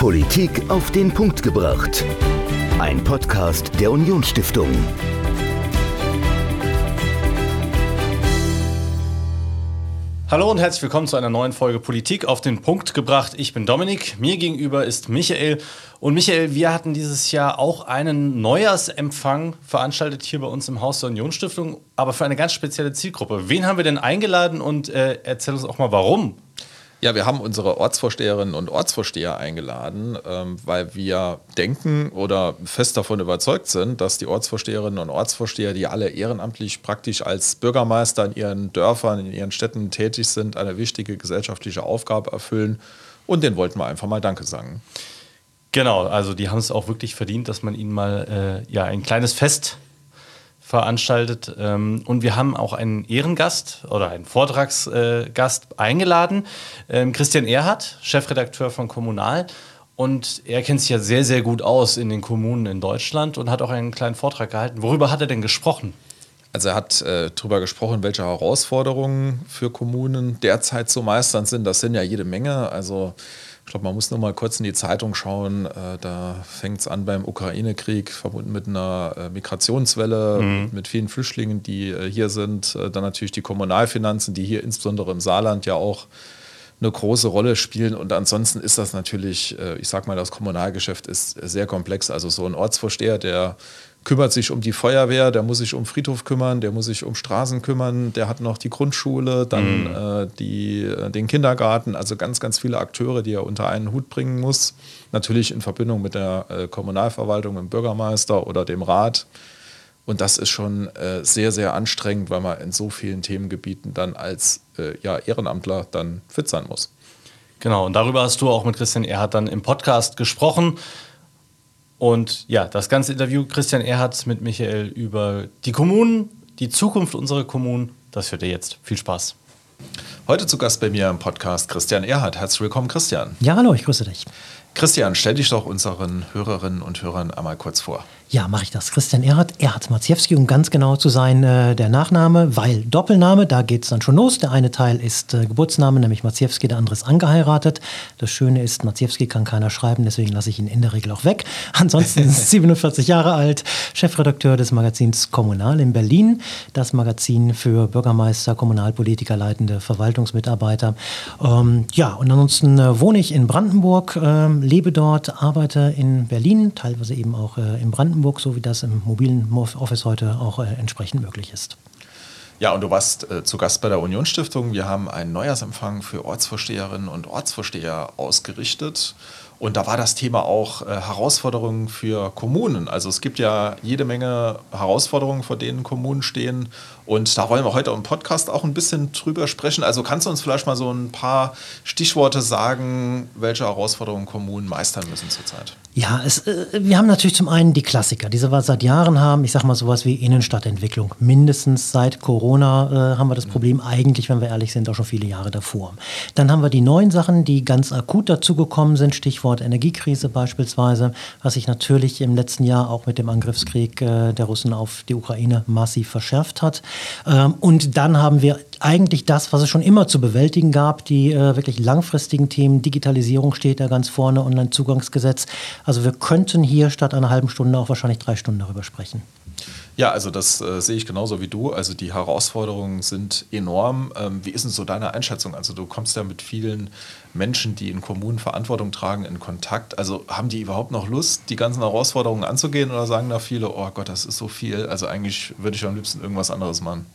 Politik auf den Punkt gebracht. Ein Podcast der Unionsstiftung. Hallo und herzlich willkommen zu einer neuen Folge Politik auf den Punkt gebracht. Ich bin Dominik, mir gegenüber ist Michael. Und Michael, wir hatten dieses Jahr auch einen Neujahrsempfang veranstaltet hier bei uns im Haus der Unionsstiftung, aber für eine ganz spezielle Zielgruppe. Wen haben wir denn eingeladen und äh, erzähl uns auch mal warum? Ja, wir haben unsere Ortsvorsteherinnen und Ortsvorsteher eingeladen, ähm, weil wir denken oder fest davon überzeugt sind, dass die Ortsvorsteherinnen und Ortsvorsteher, die alle ehrenamtlich praktisch als Bürgermeister in ihren Dörfern, in ihren Städten tätig sind, eine wichtige gesellschaftliche Aufgabe erfüllen. Und denen wollten wir einfach mal Danke sagen. Genau, also die haben es auch wirklich verdient, dass man ihnen mal äh, ja, ein kleines Fest veranstaltet. Ähm, und wir haben auch einen Ehrengast oder einen Vortragsgast äh, eingeladen, ähm, Christian Erhardt, Chefredakteur von Kommunal. Und er kennt sich ja sehr, sehr gut aus in den Kommunen in Deutschland und hat auch einen kleinen Vortrag gehalten. Worüber hat er denn gesprochen? Also er hat äh, darüber gesprochen, welche Herausforderungen für Kommunen derzeit zu meistern sind. Das sind ja jede Menge. Also ich glaube, man muss nur mal kurz in die Zeitung schauen. Äh, da fängt es an beim Ukraine-Krieg, verbunden mit einer äh, Migrationswelle, mhm. mit vielen Flüchtlingen, die äh, hier sind. Dann natürlich die Kommunalfinanzen, die hier insbesondere im Saarland ja auch eine große Rolle spielen. Und ansonsten ist das natürlich, ich sag mal, das Kommunalgeschäft ist sehr komplex. Also so ein Ortsvorsteher, der kümmert sich um die Feuerwehr, der muss sich um Friedhof kümmern, der muss sich um Straßen kümmern, der hat noch die Grundschule, dann mhm. äh, die, äh, den Kindergarten, also ganz, ganz viele Akteure, die er unter einen Hut bringen muss. Natürlich in Verbindung mit der äh, Kommunalverwaltung, dem Bürgermeister oder dem Rat. Und das ist schon äh, sehr, sehr anstrengend, weil man in so vielen Themengebieten dann als äh, ja, Ehrenamtler dann fit sein muss. Genau, und darüber hast du auch mit Christian Erhardt dann im Podcast gesprochen. Und ja, das ganze Interview Christian Erhardt mit Michael über die Kommunen, die Zukunft unserer Kommunen, das hört ihr jetzt. Viel Spaß. Heute zu Gast bei mir im Podcast Christian Erhardt. Herzlich willkommen, Christian. Ja, hallo, ich grüße dich. Christian, stell dich doch unseren Hörerinnen und Hörern einmal kurz vor. Ja, mache ich das. Christian Erhard, Erhard Maciewski, um ganz genau zu sein, äh, der Nachname, weil Doppelname, da geht es dann schon los. Der eine Teil ist äh, Geburtsname, nämlich Maciewski, der andere ist angeheiratet. Das Schöne ist, Maciewski kann keiner schreiben, deswegen lasse ich ihn in der Regel auch weg. Ansonsten 47 Jahre alt, Chefredakteur des Magazins Kommunal in Berlin, das Magazin für Bürgermeister, Kommunalpolitiker, leitende Verwaltungsmitarbeiter. Ähm, ja, und ansonsten äh, wohne ich in Brandenburg, äh, lebe dort, arbeite in Berlin, teilweise eben auch äh, in Brandenburg Brandenburg, so wie das im mobilen Office heute auch äh, entsprechend möglich ist. Ja, und du warst äh, zu Gast bei der Unionsstiftung. Wir haben einen Neujahrsempfang für Ortsvorsteherinnen und Ortsvorsteher ausgerichtet. Und da war das Thema auch äh, Herausforderungen für Kommunen. Also es gibt ja jede Menge Herausforderungen, vor denen Kommunen stehen. Und da wollen wir heute im Podcast auch ein bisschen drüber sprechen. Also kannst du uns vielleicht mal so ein paar Stichworte sagen, welche Herausforderungen Kommunen meistern müssen zurzeit? Ja, es, äh, wir haben natürlich zum einen die Klassiker, die wir seit Jahren haben. Ich sage mal sowas wie Innenstadtentwicklung. Mindestens seit Corona äh, haben wir das Problem eigentlich, wenn wir ehrlich sind, auch schon viele Jahre davor. Dann haben wir die neuen Sachen, die ganz akut dazugekommen sind. Stichwort Energiekrise beispielsweise, was sich natürlich im letzten Jahr auch mit dem Angriffskrieg äh, der Russen auf die Ukraine massiv verschärft hat. Ähm, und dann haben wir eigentlich das, was es schon immer zu bewältigen gab, die äh, wirklich langfristigen Themen. Digitalisierung steht da ganz vorne, Online-Zugangsgesetz. Also wir könnten hier statt einer halben Stunde auch wahrscheinlich drei Stunden darüber sprechen. Ja, also das äh, sehe ich genauso wie du. Also die Herausforderungen sind enorm. Ähm, wie ist denn so deine Einschätzung? Also du kommst ja mit vielen Menschen, die in Kommunen Verantwortung tragen, in Kontakt. Also haben die überhaupt noch Lust, die ganzen Herausforderungen anzugehen oder sagen da viele, oh Gott, das ist so viel. Also eigentlich würde ich am liebsten irgendwas anderes machen.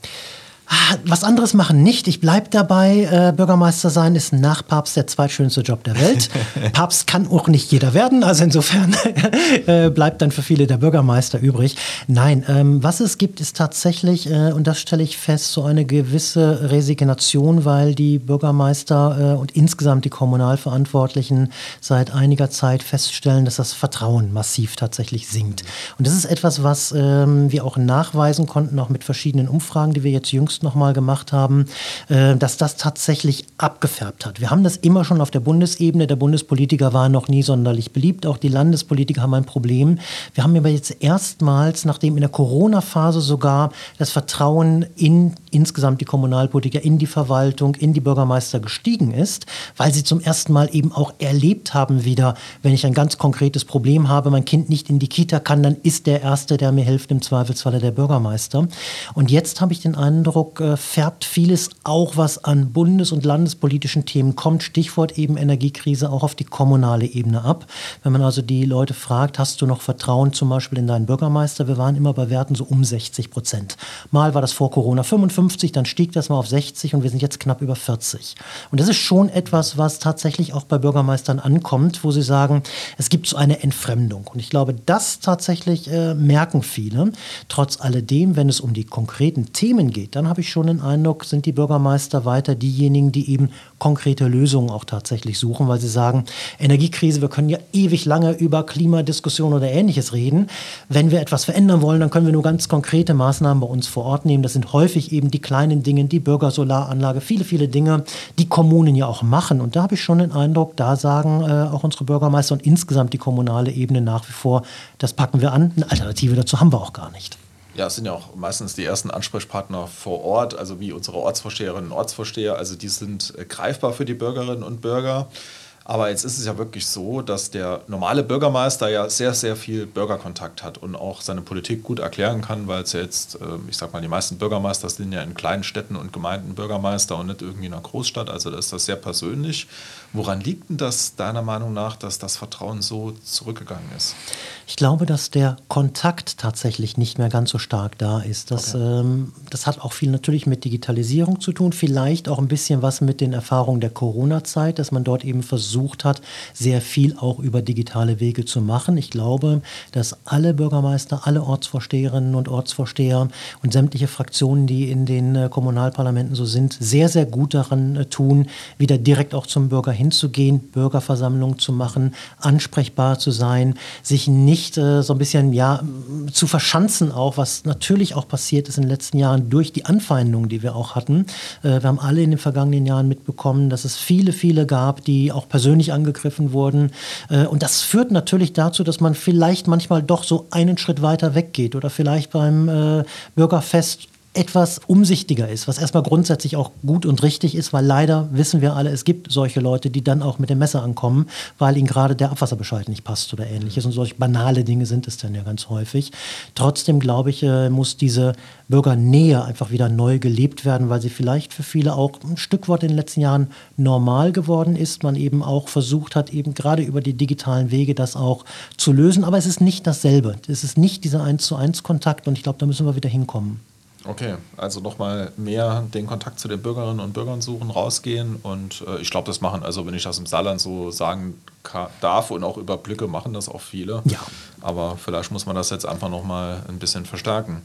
Ah, was anderes machen nicht. Ich bleibe dabei. Äh, Bürgermeister sein ist nach Papst der zweitschönste Job der Welt. Papst kann auch nicht jeder werden. Also insofern äh, bleibt dann für viele der Bürgermeister übrig. Nein, ähm, was es gibt, ist tatsächlich, äh, und das stelle ich fest, so eine gewisse Resignation, weil die Bürgermeister äh, und insgesamt die Kommunalverantwortlichen seit einiger Zeit feststellen, dass das Vertrauen massiv tatsächlich sinkt. Und das ist etwas, was ähm, wir auch nachweisen konnten, auch mit verschiedenen Umfragen, die wir jetzt jüngst jüngst nochmal gemacht haben, äh, dass das tatsächlich abgefärbt hat. Wir haben das immer schon auf der Bundesebene. Der Bundespolitiker war noch nie sonderlich beliebt. Auch die Landespolitiker haben ein Problem. Wir haben aber jetzt erstmals, nachdem in der Corona-Phase sogar das Vertrauen in insgesamt die Kommunalpolitiker in die Verwaltung, in die Bürgermeister gestiegen ist, weil sie zum ersten Mal eben auch erlebt haben wieder, wenn ich ein ganz konkretes Problem habe, mein Kind nicht in die Kita kann, dann ist der Erste, der mir hilft, im Zweifelsfalle der Bürgermeister. Und jetzt habe ich den Eindruck, äh, färbt vieles auch, was an bundes- und landespolitischen Themen kommt, Stichwort eben Energiekrise, auch auf die kommunale Ebene ab. Wenn man also die Leute fragt, hast du noch Vertrauen zum Beispiel in deinen Bürgermeister? Wir waren immer bei Werten so um 60 Prozent. Mal war das vor Corona 55, dann stieg das mal auf 60 und wir sind jetzt knapp über 40. Und das ist schon etwas, was tatsächlich auch bei Bürgermeistern ankommt, wo sie sagen, es gibt so eine Entfremdung. Und ich glaube, das tatsächlich äh, merken viele. Trotz alledem, wenn es um die konkreten Themen geht, dann habe ich schon den Eindruck, sind die Bürgermeister weiter diejenigen, die eben konkrete Lösungen auch tatsächlich suchen, weil sie sagen, Energiekrise, wir können ja ewig lange über Klimadiskussion oder ähnliches reden. Wenn wir etwas verändern wollen, dann können wir nur ganz konkrete Maßnahmen bei uns vor Ort nehmen. Das sind häufig eben die kleinen Dinge, die Bürgersolaranlage, viele, viele Dinge, die Kommunen ja auch machen. Und da habe ich schon den Eindruck, da sagen äh, auch unsere Bürgermeister und insgesamt die kommunale Ebene nach wie vor, das packen wir an. Eine Alternative dazu haben wir auch gar nicht. Ja, es sind ja auch meistens die ersten Ansprechpartner vor Ort, also wie unsere Ortsvorsteherinnen und Ortsvorsteher. Also die sind äh, greifbar für die Bürgerinnen und Bürger. Aber jetzt ist es ja wirklich so, dass der normale Bürgermeister ja sehr, sehr viel Bürgerkontakt hat und auch seine Politik gut erklären kann, weil es ja jetzt, ähm, ich sag mal, die meisten Bürgermeister sind ja in kleinen Städten und Gemeinden Bürgermeister und nicht irgendwie in einer Großstadt. Also da ist das sehr persönlich. Woran liegt denn das deiner Meinung nach, dass das Vertrauen so zurückgegangen ist? Ich glaube, dass der Kontakt tatsächlich nicht mehr ganz so stark da ist. Das, okay. ähm, das hat auch viel natürlich mit Digitalisierung zu tun, vielleicht auch ein bisschen was mit den Erfahrungen der Corona-Zeit, dass man dort eben versucht hat, sehr viel auch über digitale Wege zu machen. Ich glaube, dass alle Bürgermeister, alle Ortsvorsteherinnen und Ortsvorsteher und sämtliche Fraktionen, die in den äh, Kommunalparlamenten so sind, sehr, sehr gut daran äh, tun, wieder direkt auch zum Bürger hinzugehen, Bürgerversammlungen zu machen, ansprechbar zu sein, sich nicht äh, so ein bisschen ja, zu verschanzen auch, was natürlich auch passiert ist in den letzten Jahren durch die Anfeindungen, die wir auch hatten. Äh, wir haben alle in den vergangenen Jahren mitbekommen, dass es viele, viele gab, die auch persönlich angegriffen wurden. Äh, und das führt natürlich dazu, dass man vielleicht manchmal doch so einen Schritt weiter weggeht oder vielleicht beim äh, Bürgerfest etwas umsichtiger ist, was erstmal grundsätzlich auch gut und richtig ist, weil leider wissen wir alle, es gibt solche Leute, die dann auch mit dem Messer ankommen, weil ihnen gerade der Abwasserbescheid nicht passt oder ähnliches. Und solche banale Dinge sind es dann ja ganz häufig. Trotzdem glaube ich, äh, muss diese Bürgernähe einfach wieder neu gelebt werden, weil sie vielleicht für viele auch ein Stück weit in den letzten Jahren normal geworden ist. Man eben auch versucht hat, eben gerade über die digitalen Wege das auch zu lösen. Aber es ist nicht dasselbe. Es ist nicht dieser 1 zu 1 Kontakt und ich glaube, da müssen wir wieder hinkommen. Okay, also nochmal mehr den Kontakt zu den Bürgerinnen und Bürgern suchen, rausgehen und äh, ich glaube, das machen, also wenn ich das im Saarland so sagen darf und auch überblicke, machen das auch viele. Ja. Aber vielleicht muss man das jetzt einfach nochmal ein bisschen verstärken.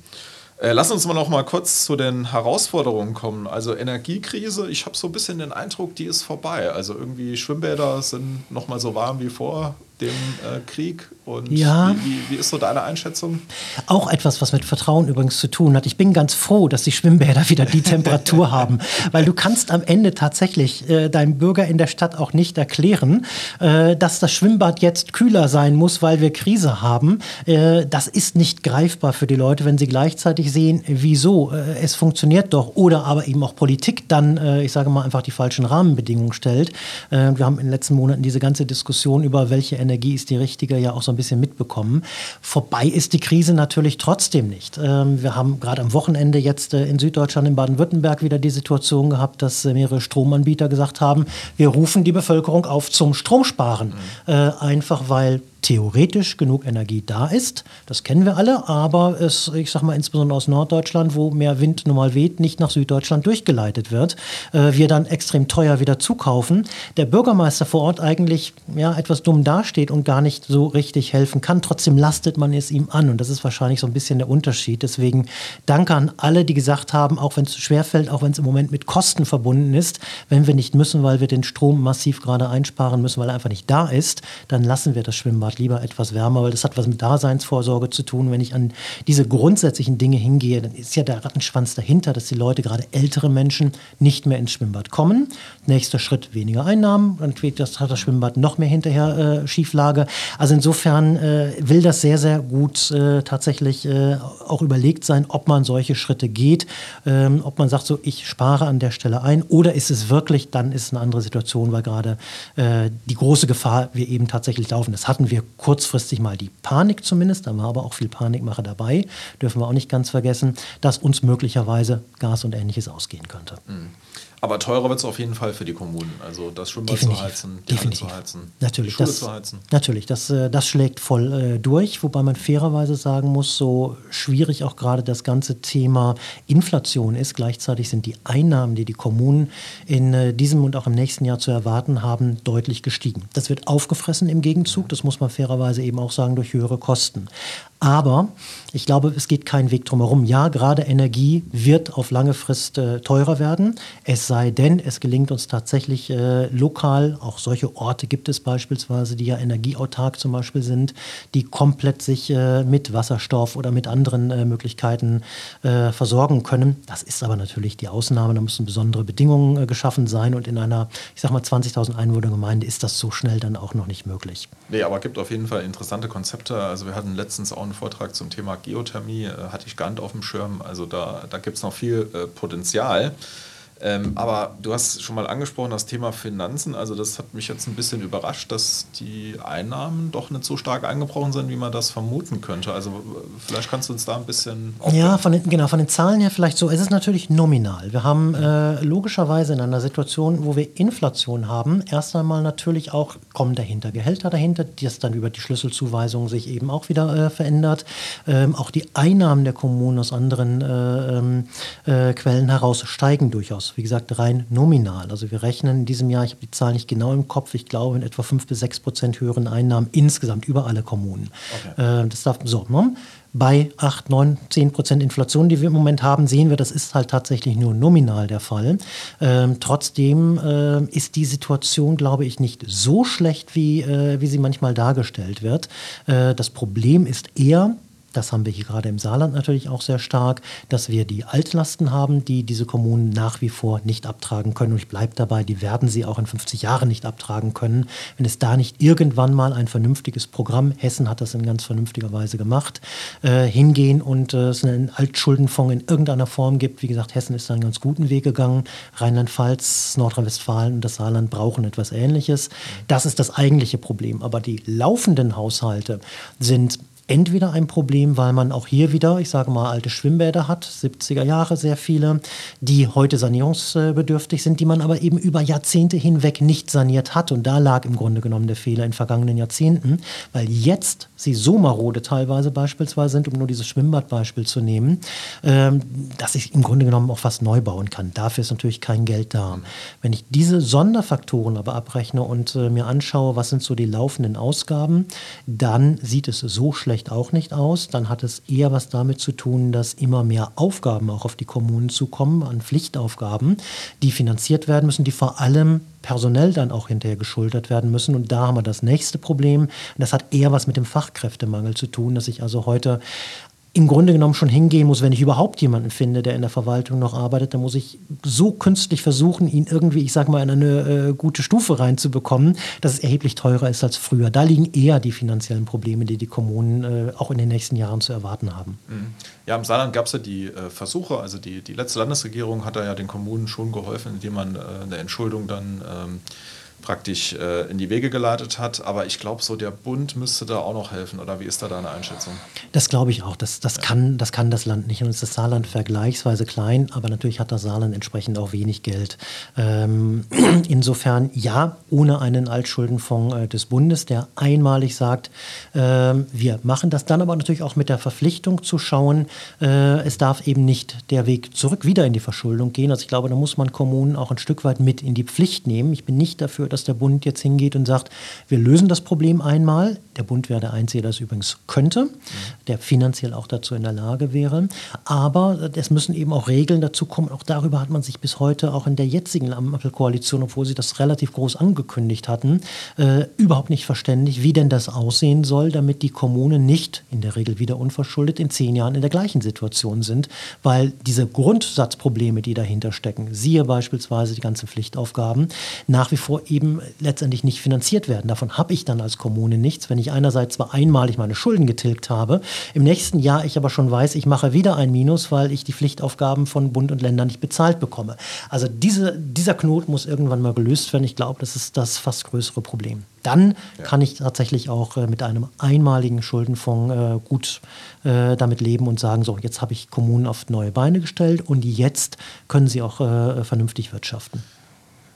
Äh, lass uns mal noch mal kurz zu den Herausforderungen kommen. Also Energiekrise, ich habe so ein bisschen den Eindruck, die ist vorbei. Also irgendwie Schwimmbäder sind noch mal so warm wie vor dem äh, Krieg. Und ja. wie, wie, wie, ist so deine Einschätzung? Auch etwas, was mit Vertrauen übrigens zu tun hat. Ich bin ganz froh, dass die Schwimmbäder wieder die Temperatur haben, weil du kannst am Ende tatsächlich äh, deinem Bürger in der Stadt auch nicht erklären, äh, dass das Schwimmbad jetzt kühler sein muss, weil wir Krise haben. Äh, das ist nicht greifbar für die Leute, wenn sie gleichzeitig sehen, wieso äh, es funktioniert doch oder aber eben auch Politik dann, äh, ich sage mal, einfach die falschen Rahmenbedingungen stellt. wir haben in den letzten Monaten diese ganze Diskussion über welche Energie Energie ist die richtige, ja auch so ein bisschen mitbekommen. Vorbei ist die Krise natürlich trotzdem nicht. Ähm, wir haben gerade am Wochenende jetzt äh, in Süddeutschland, in Baden-Württemberg wieder die Situation gehabt, dass äh, mehrere Stromanbieter gesagt haben, wir rufen die Bevölkerung auf zum Stromsparen. Mhm. Äh, einfach weil theoretisch genug Energie da ist. Das kennen wir alle, aber es, ich sage mal insbesondere aus Norddeutschland, wo mehr Wind normal weht, nicht nach Süddeutschland durchgeleitet wird, äh, wir dann extrem teuer wieder zukaufen. Der Bürgermeister vor Ort eigentlich ja, etwas dumm dasteht und gar nicht so richtig helfen kann. Trotzdem lastet man es ihm an und das ist wahrscheinlich so ein bisschen der Unterschied. Deswegen danke an alle, die gesagt haben, auch wenn es schwerfällt, auch wenn es im Moment mit Kosten verbunden ist, wenn wir nicht müssen, weil wir den Strom massiv gerade einsparen müssen, weil er einfach nicht da ist, dann lassen wir das Schwimmbad Schwimmbad, lieber etwas wärmer, weil das hat was mit Daseinsvorsorge zu tun. Wenn ich an diese grundsätzlichen Dinge hingehe, dann ist ja der Rattenschwanz dahinter, dass die Leute, gerade ältere Menschen, nicht mehr ins Schwimmbad kommen. Nächster Schritt, weniger Einnahmen, dann hat das Schwimmbad noch mehr hinterher äh, Schieflage. Also insofern äh, will das sehr, sehr gut äh, tatsächlich äh, auch überlegt sein, ob man solche Schritte geht, ähm, ob man sagt, so ich spare an der Stelle ein oder ist es wirklich, dann ist es eine andere Situation, weil gerade äh, die große Gefahr wir eben tatsächlich laufen. Das hatten wir kurzfristig mal die Panik zumindest, da war aber auch viel Panikmache dabei, dürfen wir auch nicht ganz vergessen, dass uns möglicherweise Gas und ähnliches ausgehen könnte. Mhm. Aber teurer wird es auf jeden Fall für die Kommunen. Also das Schwimmbad Definitiv. zu heizen, die Definitiv. Halle zu heizen, Natürlich, die Schule das, zu heizen. Natürlich, das, äh, das schlägt voll äh, durch, wobei man fairerweise sagen muss, so schwierig auch gerade das ganze Thema Inflation ist. Gleichzeitig sind die Einnahmen, die die Kommunen in äh, diesem und auch im nächsten Jahr zu erwarten haben, deutlich gestiegen. Das wird aufgefressen im Gegenzug, das muss man fairerweise eben auch sagen, durch höhere Kosten. Aber ich glaube, es geht kein Weg drumherum. Ja, gerade Energie wird auf lange Frist äh, teurer werden. Es sei denn, es gelingt uns tatsächlich äh, lokal, auch solche Orte gibt es beispielsweise, die ja energieautark zum Beispiel sind, die komplett sich äh, mit Wasserstoff oder mit anderen äh, Möglichkeiten äh, versorgen können. Das ist aber natürlich die Ausnahme. Da müssen besondere Bedingungen äh, geschaffen sein. Und in einer, ich sag mal, 20.000 Einwohnergemeinde ist das so schnell dann auch noch nicht möglich. Nee, aber es gibt auf jeden Fall interessante Konzepte. Also wir hatten letztens auch einen Vortrag zum Thema Geothermie, äh, hatte ich gar nicht auf dem Schirm. Also da, da gibt es noch viel äh, Potenzial. Ähm, aber du hast schon mal angesprochen, das Thema Finanzen. Also das hat mich jetzt ein bisschen überrascht, dass die Einnahmen doch nicht so stark eingebrochen sind, wie man das vermuten könnte. Also vielleicht kannst du uns da ein bisschen... Ja, von den, genau, von den Zahlen her vielleicht so. Es ist natürlich nominal. Wir haben äh, logischerweise in einer Situation, wo wir Inflation haben, erst einmal natürlich auch, kommen dahinter Gehälter dahinter, die es dann über die Schlüsselzuweisung sich eben auch wieder äh, verändert. Ähm, auch die Einnahmen der Kommunen aus anderen äh, ähm, äh, Quellen heraus steigen durchaus wie gesagt, rein nominal. Also wir rechnen in diesem Jahr, ich habe die Zahl nicht genau im Kopf, ich glaube in etwa 5 bis 6 Prozent höheren Einnahmen insgesamt über alle Kommunen. Okay. Äh, das darf so. Ne? Bei 8, 9, 10 Prozent Inflation, die wir im Moment haben, sehen wir, das ist halt tatsächlich nur nominal der Fall. Ähm, trotzdem äh, ist die Situation, glaube ich, nicht so schlecht, wie, äh, wie sie manchmal dargestellt wird. Äh, das Problem ist eher, das haben wir hier gerade im Saarland natürlich auch sehr stark, dass wir die Altlasten haben, die diese Kommunen nach wie vor nicht abtragen können. Und ich bleibe dabei, die werden sie auch in 50 Jahren nicht abtragen können, wenn es da nicht irgendwann mal ein vernünftiges Programm, Hessen hat das in ganz vernünftiger Weise gemacht, äh, hingehen und äh, es einen Altschuldenfonds in irgendeiner Form gibt. Wie gesagt, Hessen ist da einen ganz guten Weg gegangen. Rheinland-Pfalz, Nordrhein-Westfalen und das Saarland brauchen etwas Ähnliches. Das ist das eigentliche Problem. Aber die laufenden Haushalte sind entweder ein Problem, weil man auch hier wieder, ich sage mal, alte Schwimmbäder hat, 70er Jahre sehr viele, die heute sanierungsbedürftig sind, die man aber eben über Jahrzehnte hinweg nicht saniert hat. Und da lag im Grunde genommen der Fehler in vergangenen Jahrzehnten, weil jetzt sie so marode teilweise beispielsweise sind, um nur dieses Schwimmbadbeispiel zu nehmen, ähm, dass ich im Grunde genommen auch fast neu bauen kann. Dafür ist natürlich kein Geld da. Wenn ich diese Sonderfaktoren aber abrechne und äh, mir anschaue, was sind so die laufenden Ausgaben, dann sieht es so schlecht vielleicht auch nicht aus. Dann hat es eher was damit zu tun, dass immer mehr Aufgaben auch auf die Kommunen zukommen, an Pflichtaufgaben, die finanziert werden müssen, die vor allem personell dann auch hinterher geschultert werden müssen. Und da haben wir das nächste Problem. Das hat eher was mit dem Fachkräftemangel zu tun, dass ich also heute im Grunde genommen schon hingehen muss, wenn ich überhaupt jemanden finde, der in der Verwaltung noch arbeitet, dann muss ich so künstlich versuchen, ihn irgendwie, ich sag mal, in eine äh, gute Stufe reinzubekommen, dass es erheblich teurer ist als früher. Da liegen eher die finanziellen Probleme, die die Kommunen äh, auch in den nächsten Jahren zu erwarten haben. Mhm. Ja, im Saarland gab es ja die äh, Versuche, also die, die letzte Landesregierung hat da ja den Kommunen schon geholfen, indem man äh, eine Entschuldung dann ähm, praktisch äh, in die Wege geleitet hat. Aber ich glaube, so der Bund müsste da auch noch helfen. Oder wie ist da deine Einschätzung? Das glaube ich auch. Das, das, ja. kann, das kann das Land nicht. Und ist das Saarland vergleichsweise klein, aber natürlich hat das Saarland entsprechend auch wenig Geld. Ähm, insofern ja, ohne einen Altschuldenfonds äh, des Bundes, der einmalig sagt, äh, wir machen das dann aber natürlich auch mit der Verpflichtung zu schauen, äh, es darf eben nicht der Weg zurück wieder in die Verschuldung gehen. Also ich glaube, da muss man Kommunen auch ein Stück weit mit in die Pflicht nehmen. Ich bin nicht dafür, dass der Bund jetzt hingeht und sagt, wir lösen das Problem einmal. Der Bund wäre der Einzige, der das übrigens könnte, der finanziell auch dazu in der Lage wäre. Aber es müssen eben auch Regeln dazu kommen. Auch darüber hat man sich bis heute auch in der jetzigen Ampelkoalition, obwohl sie das relativ groß angekündigt hatten, äh, überhaupt nicht verständigt, wie denn das aussehen soll, damit die Kommunen nicht in der Regel wieder unverschuldet in zehn Jahren in der gleichen Situation sind, weil diese Grundsatzprobleme, die dahinter stecken, siehe beispielsweise die ganzen Pflichtaufgaben, nach wie vor eben letztendlich nicht finanziert werden. Davon habe ich dann als Kommune nichts, wenn ich einerseits zwar einmalig meine Schulden getilgt habe, im nächsten Jahr ich aber schon weiß, ich mache wieder ein Minus, weil ich die Pflichtaufgaben von Bund und Ländern nicht bezahlt bekomme. Also diese, dieser Knot muss irgendwann mal gelöst werden. Ich glaube, das ist das fast größere Problem. Dann ja. kann ich tatsächlich auch äh, mit einem einmaligen Schuldenfonds äh, gut äh, damit leben und sagen, so, jetzt habe ich Kommunen auf neue Beine gestellt und jetzt können sie auch vernünftig wirtschaften.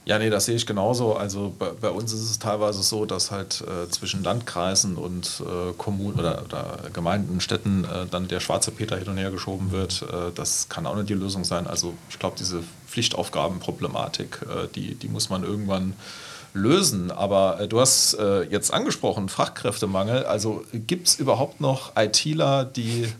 Ja, nee, das sehe ich genauso. Also bei, bei uns ist es teilweise so, dass halt äh, zwischen Landkreisen und äh, Kommunen oder, oder, Gemeinden, Städten äh, dann der schwarze Peter hin und her geschoben wird. Äh, das kann auch nicht die Lösung sein. Also ich glaube, diese Pflichtaufgabenproblematik, äh, die, die muss man irgendwann lösen. Aber äh, du hast jetzt angesprochen, Fachkräftemangel. Also gibt es überhaupt noch ITler, die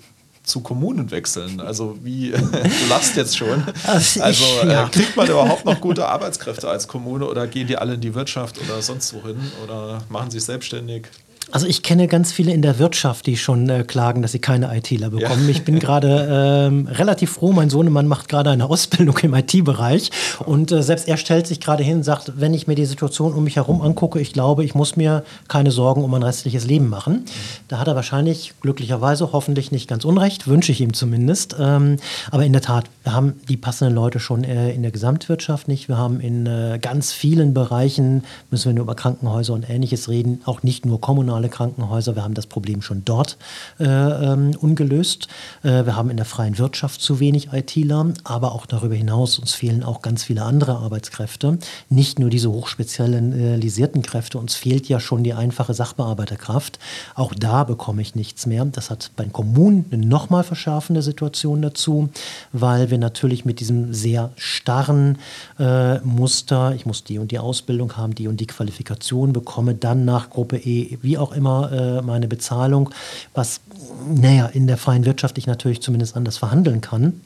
zu Kommunen wechseln? Also wie, du lachst jetzt schon. Also, äh, kriegt man überhaupt noch gute Arbeitskräfte als Kommune oder gehen die alle in die Wirtschaft oder sonst wohin oder machen sich selbstständig? Also ich kenne ganz viele in der Wirtschaft, die schon äh, klagen, dass sie keine ITler bekommen. Ja. Ich bin gerade ähm, relativ froh, mein Sohnemann macht gerade eine Ausbildung im IT-Bereich und äh, selbst er stellt sich gerade hin und sagt, wenn ich mir die Situation um mich herum angucke, ich glaube, ich muss mir keine Sorgen um mein restliches Leben machen. Mhm. Da hat er wahrscheinlich glücklicherweise hoffentlich nicht ganz unrecht, wünsche ich ihm zumindest. Ähm, aber in der Tat, wir haben die passenden Leute schon äh, in der Gesamtwirtschaft nicht. Wir haben in äh, ganz vielen Bereichen, müssen wir nur über Krankenhäuser und ähnliches reden, auch nicht nur kommunal kommunale Krankenhäuser. Wir haben das Problem schon dort äh, ähm, ungelöst. Äh, wir haben in der freien Wirtschaft zu wenig ITler, aber auch darüber hinaus uns fehlen auch ganz viele andere Arbeitskräfte. Nicht nur diese hochspezialisierten Kräfte, uns fehlt ja schon die einfache Sachbearbeiterkraft. Auch da bekomme ich nichts mehr. Das hat bei den Kommunen eine nochmal verschärfende Situation dazu, weil wir natürlich mit diesem sehr starren äh, Muster, ich muss die und die Ausbildung haben, die und die Qualifikation bekomme, dann nach Gruppe E, wie auch auch immer äh, meine Bezahlung, was, naja, in der freien Wirtschaft ich natürlich zumindest anders verhandeln kann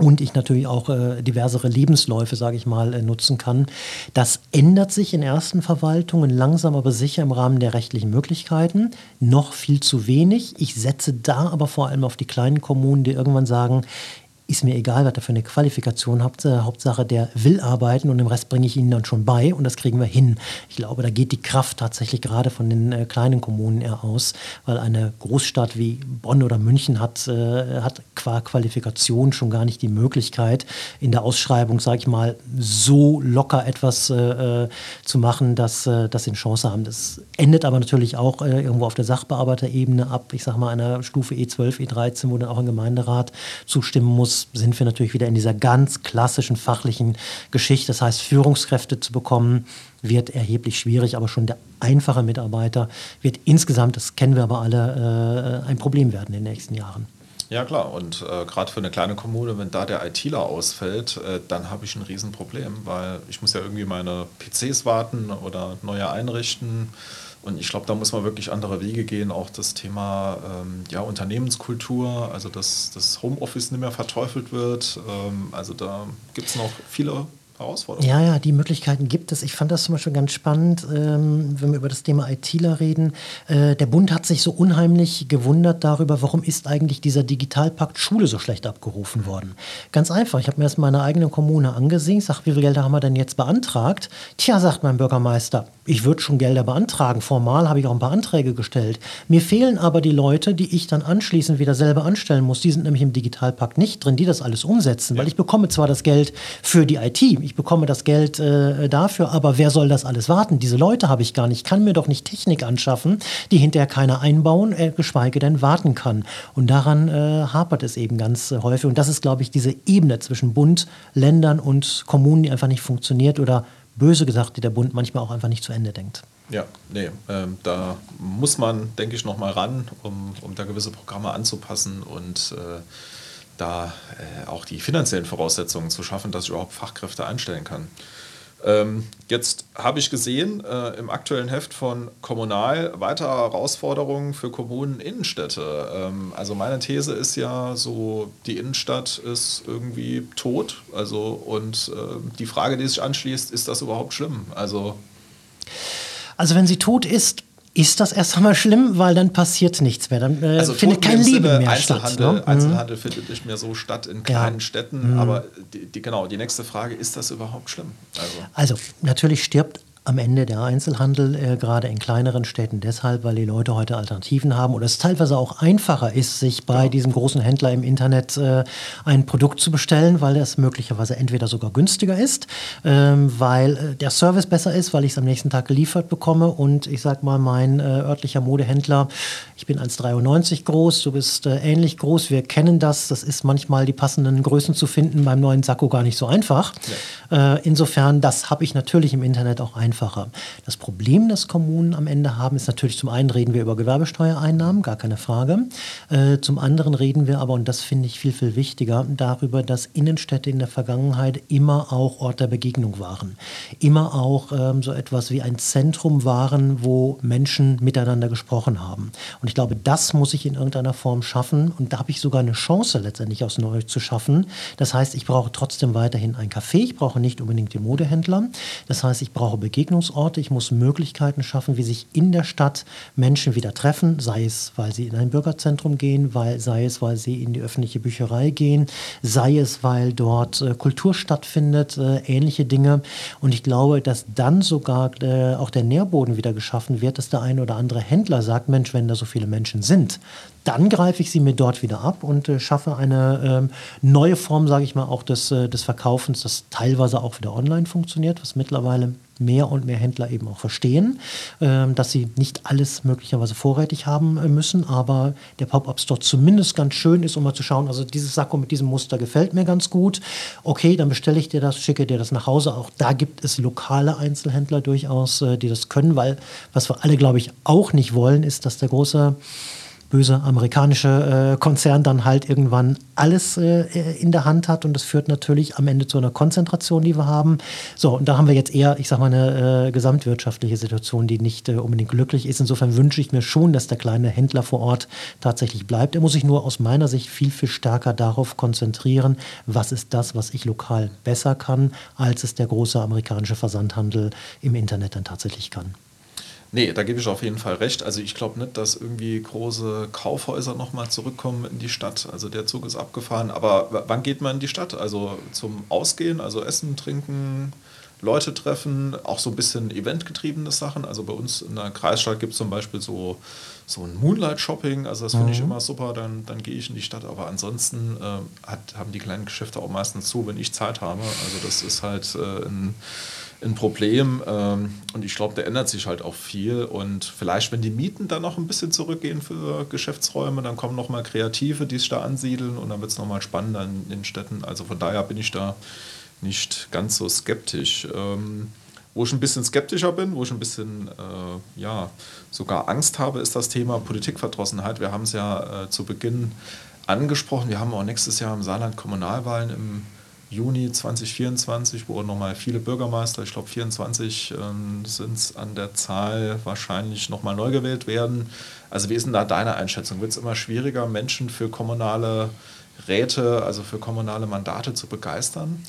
und ich natürlich auch äh, diversere Lebensläufe, sage ich mal, äh, nutzen kann. Das ändert sich in ersten Verwaltungen langsam, aber sicher im Rahmen der rechtlichen Möglichkeiten. Noch viel zu wenig. Ich setze da aber vor allem auf die kleinen Kommunen, die irgendwann sagen, ist mir egal, was er für eine Qualifikation hat. Äh, Hauptsache, der will arbeiten und den Rest bringe ich ihnen dann schon bei und das kriegen wir hin. Ich glaube, da geht die Kraft tatsächlich gerade von den äh, kleinen Kommunen eher aus, weil eine Großstadt wie Bonn oder München hat, äh, hat qua Qualifikation schon gar nicht die Möglichkeit, in der Ausschreibung, sage ich mal, so locker etwas äh, äh zu machen, dass äh, das in Chance haben. Das endet aber natürlich auch irgendwo auf der Sachbearbeiterebene ab, ich sage mal, einer Stufe E12, E13, wo dann auch ein Gemeinderat zustimmen muss sind wir natürlich wieder in dieser ganz klassischen fachlichen Geschichte. Das heißt, Führungskräfte zu bekommen, wird erheblich schwierig, aber schon der einfache Mitarbeiter wird insgesamt, das kennen wir aber alle, äh, ein Problem werden in den nächsten Jahren. Ja klar, und äh, gerade für eine kleine Kommune, wenn da der ITler ausfällt, äh, dann habe ich ein Riesenproblem, weil ich muss ja irgendwie meine PCs warten oder neue einrichten. Und ich glaube, da muss man wirklich andere Wege gehen. Auch das Thema ähm, ja, Unternehmenskultur, also dass das Homeoffice nicht mehr verteufelt wird. Ähm, also da gibt es noch viele Herausforderungen. Ja, ja, die Möglichkeiten gibt es. Ich fand das zum Beispiel ganz spannend, ähm, wenn wir über das Thema ITler reden. Äh, der Bund hat sich so unheimlich gewundert darüber, warum ist eigentlich dieser Digitalpakt Schule so schlecht abgerufen worden. Ganz einfach, ich habe mir das in meiner eigenen Kommune angesehen, sage, wie viel Gelder haben wir denn jetzt beantragt? Tja, sagt mein Bürgermeister, ich würde schon Gelder beantragen. Formal habe ich auch ein paar Anträge gestellt. Mir fehlen aber die Leute, die ich dann anschließend wieder selber anstellen muss. Die sind nämlich im Digitalpakt nicht drin, die das alles umsetzen, ja. weil ich bekomme zwar das Geld für die IT, ich bekomme das Geld äh, dafür, aber wer soll das alles warten? Diese Leute habe ich gar nicht. Ich kann mir doch nicht Technik anschaffen, die hinterher keiner einbauen, äh, geschweige denn warten kann. Und daran äh, hapert es eben ganz äh, häufig. Und das ist, glaube ich, diese Ebene zwischen Bund, Ländern und Kommunen, die einfach nicht funktioniert oder böse gesagt, die der Bund manchmal auch einfach nicht zu Ende denkt. Ja, nee, ähm, da muss man, denke ich, noch mal ran, um, um da gewisse Programme anzupassen und äh, da äh, auch die finanziellen Voraussetzungen zu schaffen, dass ich überhaupt Fachkräfte einstellen kann. Ähm, jetzt habe ich gesehen äh, im aktuellen Heft von Kommunal weitere Herausforderungen für Kommunen, Innenstädte. Ähm, also meine These ist ja so, die Innenstadt ist irgendwie tot. Also und äh, die Frage, die sich anschließt, ist das überhaupt schlimm? Also also wenn sie tot ist, ist das erst einmal schlimm, weil dann passiert nichts mehr. Dann äh, also findet kein Leben Sinne mehr Einzelhandel, statt. Ne? Einzelhandel findet nicht mehr so statt in kleinen ja. Städten. Mhm. Aber die, die, genau, die nächste Frage, ist das überhaupt schlimm? Also, also natürlich stirbt am Ende der Einzelhandel, äh, gerade in kleineren Städten, deshalb, weil die Leute heute Alternativen haben oder es teilweise auch einfacher ist, sich bei ja. diesem großen Händler im Internet äh, ein Produkt zu bestellen, weil es möglicherweise entweder sogar günstiger ist, ähm, weil äh, der Service besser ist, weil ich es am nächsten Tag geliefert bekomme und ich sag mal, mein äh, örtlicher Modehändler, ich bin 1,93 groß, du bist äh, ähnlich groß, wir kennen das, das ist manchmal die passenden Größen zu finden beim neuen Sakko gar nicht so einfach. Ja. Äh, insofern, das habe ich natürlich im Internet auch einfach einfacher. Das Problem, das Kommunen am Ende haben, ist natürlich zum einen reden wir über Gewerbesteuereinnahmen, gar keine Frage. Äh, zum anderen reden wir aber, und das finde ich viel, viel wichtiger, darüber, dass Innenstädte in der Vergangenheit immer auch Ort der Begegnung waren. Immer auch ähm, so etwas wie ein Zentrum waren, wo Menschen miteinander gesprochen haben. Und ich glaube, das muss ich in irgendeiner Form schaffen. Und da habe ich sogar eine Chance letztendlich aus Neu zu schaffen. Das heißt, ich brauche trotzdem weiterhin ein Café. Ich brauche nicht unbedingt den Modehändler. Das heißt, ich brauche Begegnung Begegnungsorte, ich muss Möglichkeiten schaffen, wie sich in der Stadt Menschen wieder treffen, sei es, weil sie in ein Bürgerzentrum gehen, weil, sei es, weil sie in die öffentliche Bücherei gehen, sei es, weil dort äh, Kultur stattfindet, äh, ähnliche Dinge. Und ich glaube, dass dann sogar äh, auch der Nährboden wieder geschaffen wird, dass der eine oder andere Händler sagt, Mensch, wenn da so viele Menschen sind, dann greife ich sie mir dort wieder ab und äh, schaffe eine ähm, neue Form, sage ich mal, auch des, äh, des Verkaufens, das teilweise auch wieder online funktioniert, was mittlerweile mehr und mehr Händler eben auch verstehen, ähm, dass sie nicht alles möglicherweise vorrätig haben äh, müssen, aber der Pop-Up-Store zumindest ganz schön ist, um mal zu schauen, also dieses Sakko mit diesem Muster gefällt mir ganz gut. Okay, dann bestelle ich dir das, schicke dir das nach Hause. Auch da gibt es lokale Einzelhändler durchaus, äh, die das können, weil was wir alle, glaube ich, auch nicht wollen, ist, dass der große böse amerikanische äh, Konzern dann halt irgendwann alles äh, in der Hand hat und das führt natürlich am Ende zu einer Konzentration, die wir haben. So, und da haben wir jetzt eher, ich sag mal, eine äh, gesamtwirtschaftliche Situation, die nicht äh, unbedingt glücklich ist. Insofern wünsche ich mir schon, dass der kleine Händler vor Ort tatsächlich bleibt. Er muss sich nur aus meiner Sicht viel, viel stärker darauf konzentrieren, was ist das, was ich lokal besser kann, als es der große amerikanische Versandhandel im Internet dann tatsächlich kann. Nee, da gebe ich auf jeden Fall recht. Also ich glaube nicht, dass irgendwie große Kaufhäuser nochmal zurückkommen in die Stadt. Also der Zug ist abgefahren. Aber wann geht man in die Stadt? Also zum Ausgehen, also Essen, Trinken, Leute treffen, auch so ein bisschen eventgetriebene Sachen. Also bei uns in der Kreisstadt gibt es zum Beispiel so, so ein Moonlight-Shopping. Also das finde mhm. ich immer super. Dann, dann gehe ich in die Stadt. Aber ansonsten äh, hat, haben die kleinen Geschäfte auch meistens zu, wenn ich Zeit habe. Also das ist halt äh, ein ein Problem. Ähm, und ich glaube, da ändert sich halt auch viel. Und vielleicht, wenn die Mieten dann noch ein bisschen zurückgehen für Geschäftsräume, dann kommen nochmal Kreative, die sich da ansiedeln und dann wird es nochmal spannender in den Städten. Also von daher bin ich da nicht ganz so skeptisch. Ähm, wo ich ein bisschen skeptischer bin, wo ich ein bisschen äh, ja, sogar Angst habe, ist das Thema Politikverdrossenheit. Wir haben es ja äh, zu Beginn angesprochen. Wir haben auch nächstes Jahr im Saarland Kommunalwahlen im Juni 2024, wo nochmal viele Bürgermeister, ich glaube 24 äh, sind es an der Zahl, wahrscheinlich nochmal neu gewählt werden. Also wie ist denn da deine Einschätzung? Wird es immer schwieriger, Menschen für kommunale Räte, also für kommunale Mandate zu begeistern?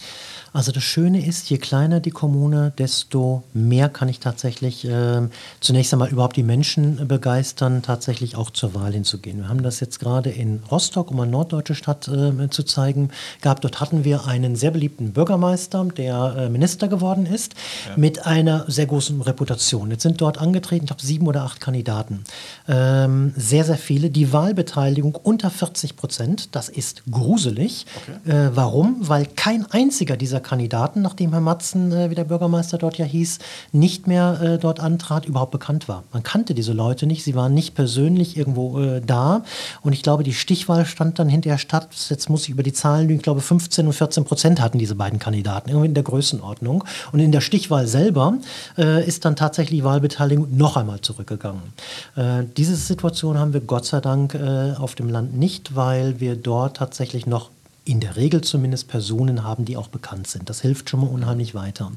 Also das Schöne ist, je kleiner die Kommune, desto mehr kann ich tatsächlich äh, zunächst einmal überhaupt die Menschen begeistern, tatsächlich auch zur Wahl hinzugehen. Wir haben das jetzt gerade in Rostock, um eine norddeutsche Stadt äh, zu zeigen, gehabt. Dort hatten wir einen sehr beliebten Bürgermeister, der äh, Minister geworden ist, ja. mit einer sehr großen Reputation. Jetzt sind dort angetreten, ich glaube, sieben oder acht Kandidaten. Ähm, sehr, sehr viele. Die Wahlbeteiligung unter 40 Prozent, das ist gruselig. Okay. Äh, warum? Weil kein einziger dieser Kandidaten, nachdem Herr Matzen, äh, wie der Bürgermeister dort ja hieß, nicht mehr äh, dort antrat, überhaupt bekannt war. Man kannte diese Leute nicht, sie waren nicht persönlich irgendwo äh, da. Und ich glaube, die Stichwahl stand dann hinterher statt. Jetzt muss ich über die Zahlen lügen, ich glaube 15 und 14 Prozent hatten diese beiden Kandidaten, irgendwie in der Größenordnung. Und in der Stichwahl selber äh, ist dann tatsächlich die Wahlbeteiligung noch einmal zurückgegangen. Äh, diese Situation haben wir Gott sei Dank äh, auf dem Land nicht, weil wir dort tatsächlich noch in der Regel zumindest Personen haben, die auch bekannt sind. Das hilft schon mal unheimlich weiter.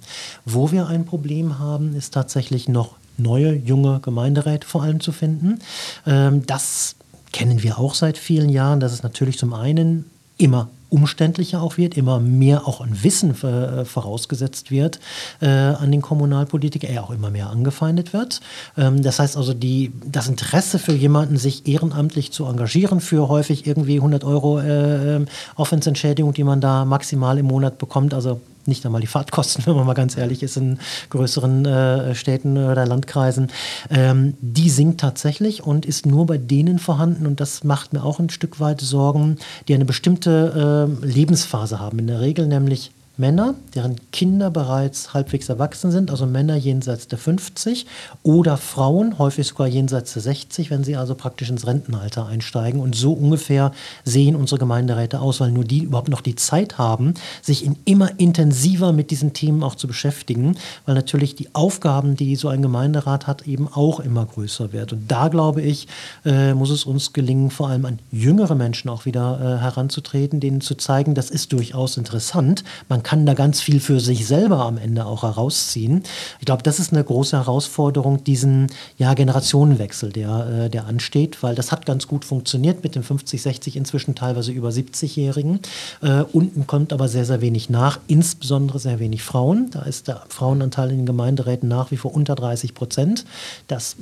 Wo wir ein Problem haben, ist tatsächlich noch neue, junge Gemeinderäte vor allem zu finden. Ähm, das kennen wir auch seit vielen Jahren, dass es natürlich zum einen immer umständlicher auch wird, immer mehr auch an Wissen äh, vorausgesetzt wird äh, an den Kommunalpolitiker, er auch immer mehr angefeindet wird. Ähm, das heißt also, die, das Interesse für jemanden, sich ehrenamtlich zu engagieren, für häufig irgendwie 100 Euro äh, Aufwandsentschädigung, die man da maximal im Monat bekommt, also nicht einmal die Fahrtkosten, wenn man mal ganz ehrlich ist, in größeren äh, Städten oder Landkreisen, ähm, die sinkt tatsächlich und ist nur bei denen vorhanden, und das macht mir auch ein Stück weit Sorgen, die eine bestimmte äh, Lebensphase haben. In der Regel nämlich Männer, deren Kinder bereits halbwegs erwachsen sind, also Männer jenseits der 50 oder Frauen, häufig sogar jenseits der 60, wenn sie also praktisch ins Rentenalter einsteigen. Und so ungefähr sehen unsere Gemeinderäte aus, weil nur die überhaupt noch die Zeit haben, sich in immer intensiver mit diesen Themen auch zu beschäftigen, weil natürlich die Aufgaben, die so ein Gemeinderat hat, eben auch immer größer werden. Und da glaube ich, äh, muss es uns gelingen, vor allem an jüngere Menschen auch wieder äh, heranzutreten, denen zu zeigen, das ist durchaus interessant. Man kann da ganz viel für sich selber am Ende auch herausziehen. Ich glaube, das ist eine große Herausforderung, diesen ja, Generationenwechsel, der, äh, der ansteht, weil das hat ganz gut funktioniert mit den 50, 60, inzwischen teilweise über 70-Jährigen. Äh, unten kommt aber sehr, sehr wenig nach, insbesondere sehr wenig Frauen. Da ist der Frauenanteil in den Gemeinderäten nach wie vor unter 30 Prozent. Das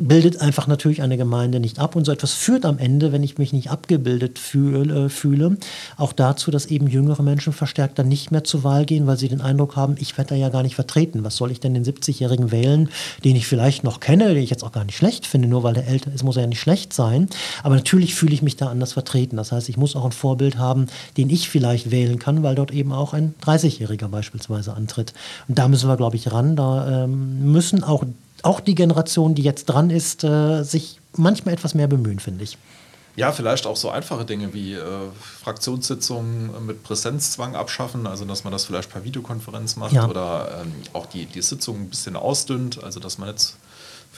bildet einfach natürlich eine Gemeinde nicht ab und so etwas führt am Ende, wenn ich mich nicht abgebildet fühle, fühle auch dazu, dass eben jüngere Menschen verstärkt dann nicht mehr mehr zur Wahl gehen, weil sie den Eindruck haben, ich werde da ja gar nicht vertreten. Was soll ich denn den 70-Jährigen wählen, den ich vielleicht noch kenne, den ich jetzt auch gar nicht schlecht finde, nur weil er älter ist, muss er ja nicht schlecht sein. Aber natürlich fühle ich mich da anders vertreten. Das heißt, ich muss auch ein Vorbild haben, den ich vielleicht wählen kann, weil dort eben auch ein 30-Jähriger beispielsweise antritt. Und da müssen wir, glaube ich, ran. Da ähm, müssen auch, auch die Generation, die jetzt dran ist, äh, sich manchmal etwas mehr bemühen, finde ich. Ja, vielleicht auch so einfache Dinge wie äh, Fraktionssitzungen mit Präsenzzwang abschaffen, also dass man das vielleicht per Videokonferenz macht ja. oder ähm, auch die, die Sitzung ein bisschen ausdünnt, also dass man jetzt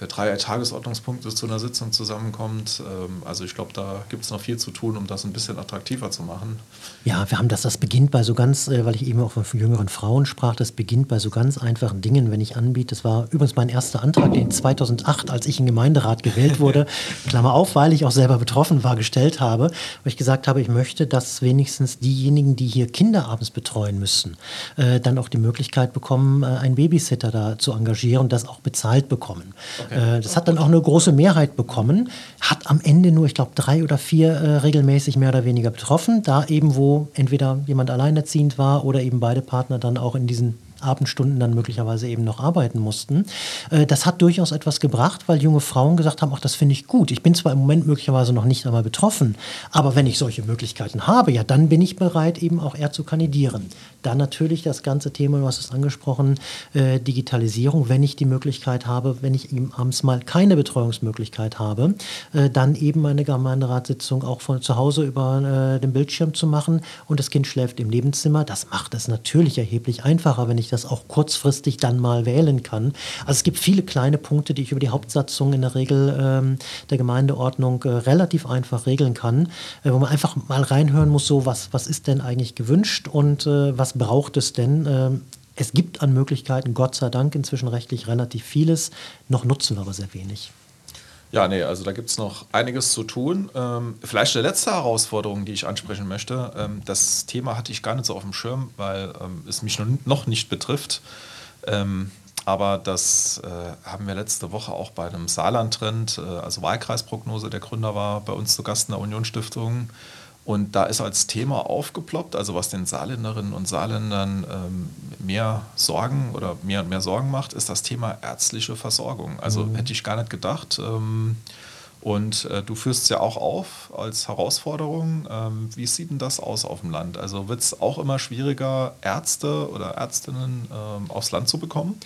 für drei Tagesordnungspunkte zu einer Sitzung zusammenkommt. Ähm, also ich glaube, da gibt es noch viel zu tun, um das ein bisschen attraktiver zu machen. Ja, wir haben das, das beginnt bei so ganz, äh, weil ich eben auch von jüngeren Frauen sprach, das beginnt bei so ganz einfachen Dingen, wenn ich anbiete. Das war übrigens mein erster Antrag, den 2008, als ich in Gemeinderat gewählt wurde, Klammer auf, weil ich auch selber betroffen war, gestellt habe, wo ich gesagt habe, ich möchte, dass wenigstens diejenigen, die hier Kinder abends betreuen müssen, äh, dann auch die Möglichkeit bekommen, äh, einen Babysitter da zu engagieren und das auch bezahlt bekommen. Okay. Äh, das hat dann auch eine große Mehrheit bekommen, hat am Ende nur, ich glaube, drei oder vier äh, regelmäßig mehr oder weniger betroffen, da eben wo entweder jemand alleinerziehend war oder eben beide Partner dann auch in diesen Abendstunden dann möglicherweise eben noch arbeiten mussten. Äh, das hat durchaus etwas gebracht, weil junge Frauen gesagt haben, ach, das finde ich gut. Ich bin zwar im Moment möglicherweise noch nicht einmal betroffen, aber wenn ich solche Möglichkeiten habe, ja, dann bin ich bereit, eben auch eher zu kandidieren. Dann natürlich das ganze Thema, du hast es angesprochen, äh, Digitalisierung, wenn ich die Möglichkeit habe, wenn ich eben abends mal keine Betreuungsmöglichkeit habe, äh, dann eben eine Gemeinderatssitzung auch von zu Hause über den Bildschirm zu machen und das Kind schläft im Nebenzimmer. Das macht es natürlich erheblich einfacher, wenn ich das auch kurzfristig dann mal wählen kann. Also es gibt viele kleine Punkte, die ich über die Hauptsatzung in der Regel ähm, der Gemeindeordnung äh, relativ einfach regeln kann, äh, wo man einfach mal reinhören muss, so was, was ist denn eigentlich gewünscht und äh, was braucht es denn? Ähm, es gibt an Möglichkeiten, Gott sei Dank, inzwischen rechtlich relativ vieles. Noch nutzen wir aber sehr wenig. Ja, nee, also da gibt es noch einiges zu tun. Ähm, vielleicht eine letzte Herausforderung, die ich ansprechen möchte. Ähm, das Thema hatte ich gar nicht so auf dem Schirm, weil ähm, es mich noch nicht betrifft. Ähm, aber das äh, haben wir letzte Woche auch bei einem Saarland-Trend, äh, also Wahlkreisprognose, der Gründer war bei uns zu Gast in der Union Stiftung. Und da ist als Thema aufgeploppt, also was den Saarländerinnen und Saarländern ähm, mehr Sorgen oder mehr und mehr Sorgen macht, ist das Thema ärztliche Versorgung. Also mhm. hätte ich gar nicht gedacht. Ähm, und äh, du führst es ja auch auf als Herausforderung. Ähm, wie sieht denn das aus auf dem Land? Also wird es auch immer schwieriger, Ärzte oder Ärztinnen ähm, aufs Land zu bekommen?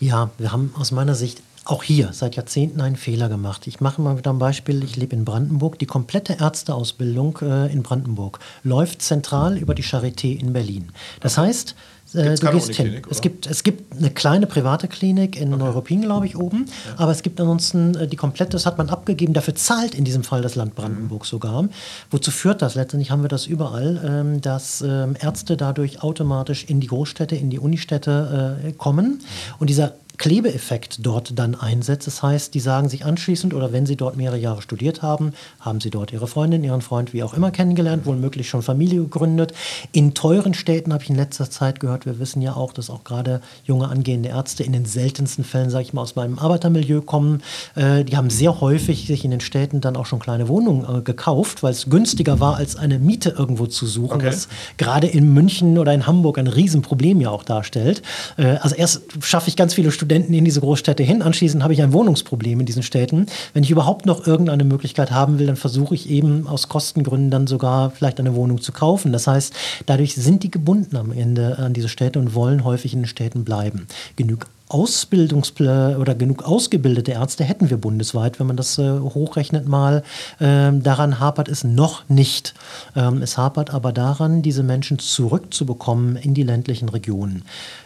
Ja, wir haben aus meiner Sicht auch hier seit Jahrzehnten einen Fehler gemacht. Ich mache mal wieder ein Beispiel. Ich lebe in Brandenburg. Die komplette Ärzteausbildung äh, in Brandenburg läuft zentral über die Charité in Berlin. Das heißt, Äh, du gehst hin. Es gibt, es gibt eine kleine private Klinik in okay. Neuruppin, glaube ich, oben. Ja. Aber es gibt ansonsten äh, die komplette, das hat man abgegeben, dafür zahlt in diesem Fall das Land Brandenburg mhm. sogar. Wozu führt das? Letztendlich haben wir das überall, ähm, dass ähm, Ärzte dadurch automatisch in die Großstädte, in die Unistädte äh, kommen. Mhm. Und dieser Klebeeffekt dort dann einsetzt. Das heißt, die sagen sich anschließend oder wenn sie dort mehrere Jahre studiert haben, haben sie dort ihre Freundin, ihren Freund, wie auch immer kennengelernt, womöglich schon Familie gegründet. In teuren Städten habe ich in letzter Zeit gehört, wir wissen ja auch, dass auch gerade junge angehende Ärzte in den seltensten Fällen, sage ich mal, aus meinem Arbeitermilieu kommen. Äh, die haben sehr häufig sich in den Städten dann auch schon kleine Wohnungen äh, gekauft, weil es günstiger war, als eine Miete irgendwo zu suchen, okay. was gerade in München oder in Hamburg ein Riesenproblem ja auch darstellt. Äh, also erst schaffe ich ganz viele Studenten Studenten in diese Großstädte hin. Anschließend habe ich ein Wohnungsproblem in diesen Städten. Wenn ich überhaupt noch irgendeine Möglichkeit haben will, dann versuche ich eben aus Kostengründen dann sogar vielleicht eine Wohnung zu kaufen. Das heißt, dadurch sind die gebunden am Ende an diese Städte und wollen häufig in den Städten bleiben. Genug Ausbildungs- oder genug ausgebildete Ärzte hätten wir bundesweit, wenn man das äh, hochrechnet mal. Ähm, daran hapert es noch nicht. Ähm, es hapert aber daran, diese Menschen zurückzubekommen in die ländlichen Regionen.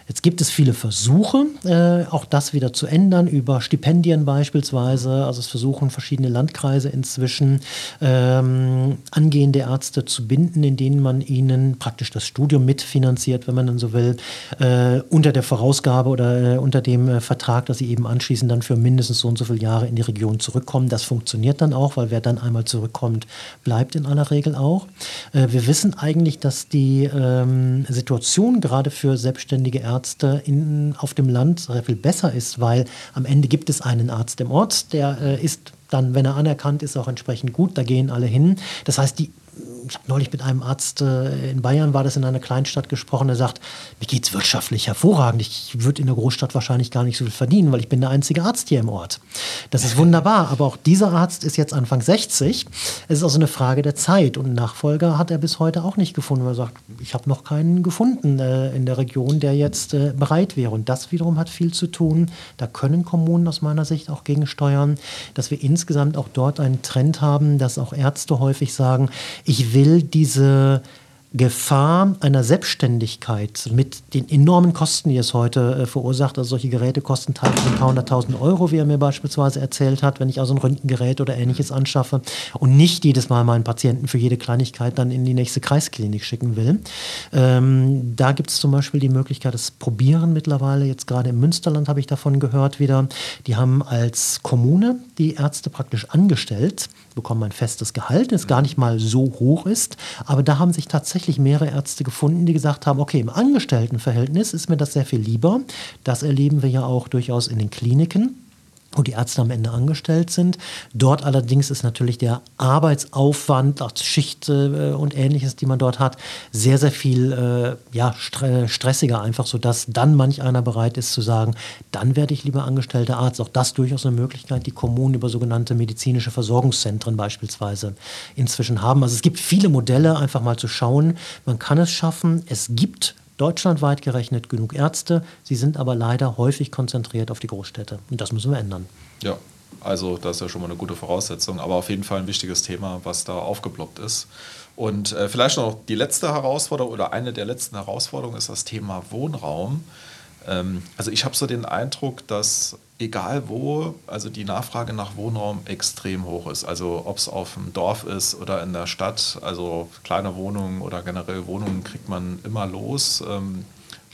Jetzt gibt es viele Versuche, äh, auch das wieder zu ändern, über Stipendien beispielsweise. Also es versuchen verschiedene Landkreise inzwischen ähm, angehende Ärzte zu binden, in denen man ihnen praktisch das Studium mitfinanziert, wenn man dann so will, äh, unter der Vorausgabe oder äh, unter dem äh, Vertrag, dass sie eben anschließend dann für mindestens so und so viele Jahre in die Region zurückkommen. Das funktioniert dann auch, weil wer dann einmal zurückkommt, bleibt in aller Regel auch. Äh, wir wissen eigentlich, dass die ähm, Situation gerade für selbstständige Ärzte in, auf dem Land sehr viel besser ist, weil am Ende gibt es einen Arzt im Ort, der äh, ist dann, wenn er anerkannt ist, auch entsprechend gut. Da gehen alle hin. Das heißt, die ich habe neulich mit einem Arzt äh, in Bayern, war das in einer Kleinstadt gesprochen, der sagt, mir geht es wirtschaftlich hervorragend. Ich würde in der Großstadt wahrscheinlich gar nicht so viel verdienen, weil ich bin der einzige Arzt hier im Ort. Das ist wunderbar, aber auch dieser Arzt ist jetzt Anfang 60. Es ist also eine Frage der Zeit und Nachfolger hat er bis heute auch nicht gefunden, er sagt, ich habe noch keinen gefunden äh, in der Region, der jetzt äh, bereit wäre. Und das wiederum hat viel zu tun. Da können Kommunen aus meiner Sicht auch gegensteuern, dass wir insgesamt auch dort einen Trend haben, dass auch Ärzte häufig sagen, ich will diese Gefahr einer Selbstständigkeit mit den enormen Kosten, die es heute äh, verursacht. Also solche Geräte kosten teilweise ein paar hunderttausend Euro, wie er mir beispielsweise erzählt hat, wenn ich also ein Röntgengerät oder ähnliches anschaffe und nicht jedes Mal meinen Patienten für jede Kleinigkeit dann in die nächste Kreisklinik schicken will. Ähm, da gibt es zum Beispiel die Möglichkeit, das Probieren mittlerweile. Jetzt gerade im Münsterland habe ich davon gehört wieder. Die haben als Kommune die Ärzte praktisch angestellt bekommen ein festes Gehalt, das gar nicht mal so hoch ist. Aber da haben sich tatsächlich mehrere Ärzte gefunden, die gesagt haben, okay, im Angestelltenverhältnis ist mir das sehr viel lieber. Das erleben wir ja auch durchaus in den Kliniken wo die Ärzte am Ende angestellt sind. Dort allerdings ist natürlich der Arbeitsaufwand, Schicht äh, und ähnliches, die man dort hat, sehr, sehr viel äh, ja, stressiger einfach, sodass dann manch einer bereit ist zu sagen, dann werde ich lieber angestellter Arzt. Auch das durchaus eine Möglichkeit, die Kommunen über sogenannte medizinische Versorgungszentren beispielsweise inzwischen haben. Also es gibt viele Modelle, einfach mal zu schauen. Man kann es schaffen. Es gibt deutschlandweit gerechnet genug Ärzte. Sie sind aber leider häufig konzentriert auf die Großstädte. Und das müssen wir ändern. Ja, also das ist ja schon mal eine gute Voraussetzung, aber auf jeden Fall ein wichtiges Thema, was da aufgeploppt ist. Und äh, vielleicht noch die letzte Herausforderung oder eine der letzten Herausforderungen ist das Thema Wohnraum. Ähm, also ich habe so den Eindruck, dass egal wo, also die Nachfrage nach Wohnraum extrem hoch ist. Also ob es auf dem Dorf ist oder in der Stadt, also kleine Wohnungen oder generell Wohnungen kriegt man immer los. Ähm,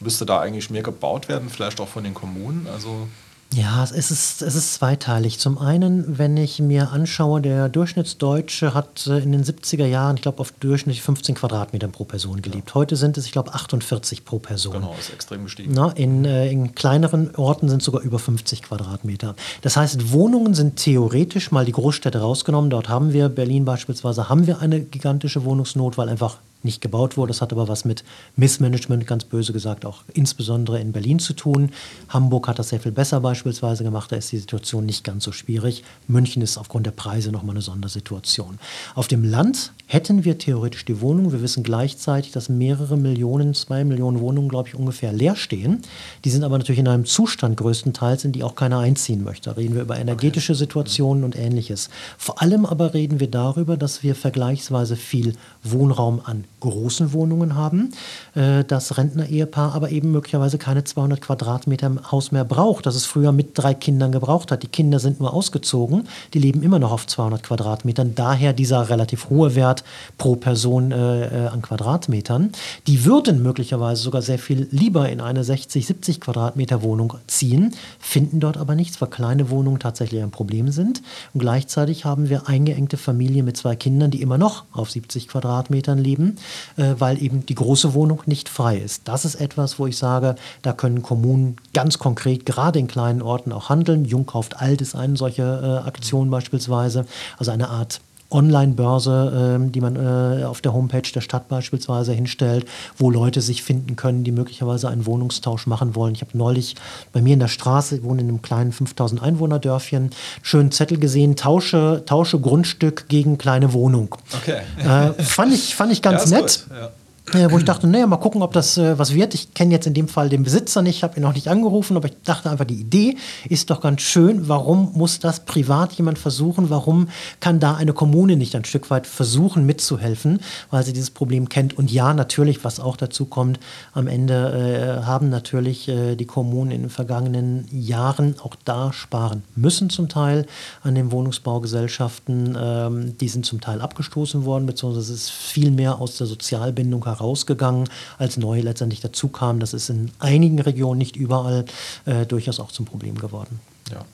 müsste da eigentlich mehr gebaut werden, vielleicht auch von den Kommunen? Also ja, es ist, es ist zweiteilig. Zum einen, wenn ich mir anschaue, der Durchschnittsdeutsche hat äh, in den 70er Jahren, ich glaube, auf durchschnittlich 15 Quadratmetern pro Person gelebt. Heute sind es, ich glaube, 48 pro Person. Genau, ist extrem gestiegen. Na, in, äh, in kleineren Orten sind es sogar über 50 Quadratmeter. Das heißt, Wohnungen sind theoretisch mal die Großstädte rausgenommen. Dort haben wir, Berlin beispielsweise, haben wir eine gigantische Wohnungsnot, weil einfach nicht gebaut wurde. Das hat aber was mit Missmanagement, ganz böse gesagt, auch insbesondere in Berlin zu tun. Hamburg hat das sehr viel besser beispielsweise gemacht. Da ist die Situation nicht ganz so schwierig. München ist aufgrund der Preise nochmal eine Sondersituation. Auf dem Land hätten wir theoretisch die Wohnung. Wir wissen gleichzeitig, dass mehrere Millionen, zwei Millionen Wohnungen, glaube ich, ungefähr leer stehen. Die sind aber natürlich in einem Zustand größtenteils, in die auch keiner einziehen möchte. Da reden wir über energetische Situationen und ähnliches. Vor allem aber reden wir darüber, dass wir vergleichsweise viel Wohnraum an großen Wohnungen haben. Äh, das Rentner-Ehepaar aber eben möglicherweise keine 200 Quadratmeter im Haus mehr braucht, das es früher mit drei Kindern gebraucht hat. Die Kinder sind nur ausgezogen, die leben immer noch auf 200 Quadratmetern. Daher dieser relativ hohe Wert pro Person äh, äh, an Quadratmetern. Die würden möglicherweise sogar sehr viel lieber in eine 60, 70 Quadratmeter Wohnung ziehen, finden dort aber nichts, weil kleine Wohnungen tatsächlich ein Problem sind. Und gleichzeitig haben wir eingeengte Familien mit zwei Kindern, die immer noch auf 70 Quadratmetern leben, äh, weil eben die große Wohnung nicht frei ist. Das ist etwas, wo ich sage, da können Kommunen ganz konkret, gerade in kleinen Orten auch handeln. Jung kauft alt ist eine solche äh, Aktion beispielsweise, also eine Art Online-Börse, äh, die man äh, auf der Homepage der Stadt beispielsweise hinstellt, wo Leute sich finden können, die möglicherweise einen Wohnungstausch machen wollen. Ich habe neulich bei mir in der Straße, ich wohne in einem kleinen 5000 Einwohner-Dörfchen, schönen Zettel gesehen, tausche, tausche Grundstück gegen kleine Wohnung. Okay. Äh, fand, ich, fand ich ganz ja, nett. Ja äh, wo ich dachte, naja, mal gucken, ob das äh, was wird. Ich kenne jetzt in dem Fall den Besitzer nicht, habe ihn noch nicht angerufen, aber ich dachte einfach, die Idee ist doch ganz schön. Warum muss das privat jemand versuchen? Warum kann da eine Kommune nicht ein Stück weit versuchen mitzuhelfen, weil sie dieses Problem kennt? Und ja, natürlich, was auch dazu kommt, am Ende äh, haben natürlich äh, die Kommunen in den vergangenen Jahren auch da sparen müssen zum Teil an den Wohnungsbaugesellschaften. Ähm, die sind zum Teil abgestoßen worden, beziehungsweise es ist viel mehr aus der Sozialbindung heraus rausgegangen, als neue letztendlich dazu kamen. Das ist in einigen Regionen, nicht überall, äh, durchaus auch zum Problem geworden. Ja.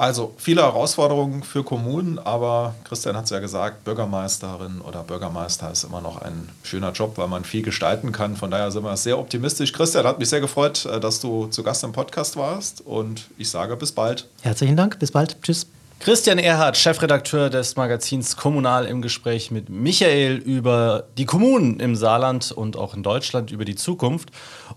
Also viele Herausforderungen für Kommunen, aber Christian hat es ja gesagt, Bürgermeisterin oder Bürgermeister ist immer noch ein schöner Job, weil man viel gestalten kann. Von daher sind wir sehr optimistisch. Christian, hat mich sehr gefreut, äh, dass du zu Gast im Podcast warst und ich sage bis bald. Herzlichen Dank, bis bald. Tschüss. Christian Erhardt, Chefredakteur des Magazins Kommunal im Gespräch mit Michael über die Kommunen im Saarland und auch in Deutschland, über die Zukunft.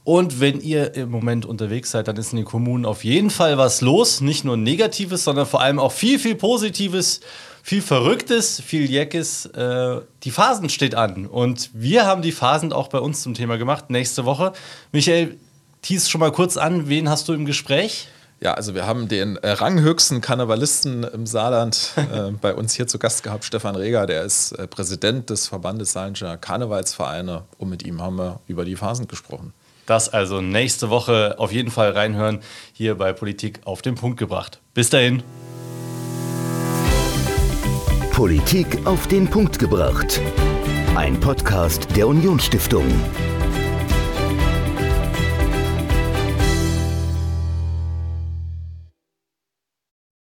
Und wenn ihr im Moment unterwegs seid, dann ist in den Kommunen auf jeden Fall was los. Nicht nur Negatives, sondern vor allem auch viel, viel Positives, viel Verrücktes, viel Jeckes. Äh, die Phasen steht an. Und wir haben die Phasen auch bei uns zum Thema gemacht. Nächste Woche. Michael, tease schon mal kurz an. Wen hast du im Gespräch? Ja, also wir haben den äh, ranghöchsten Karnevalisten im Saarland äh, bei uns hier zu Gast gehabt, Stefan Reger, der ist äh, Präsident des Verbandes Saarländischer Karnevalsvereine und mit ihm haben wir über die Phasen gesprochen. Das also nächste Woche auf jeden Fall reinhören, hier bei Politik auf den Punkt gebracht. Bis dahin. Politik auf den Punkt gebracht. Ein Podcast der Unionsstiftung.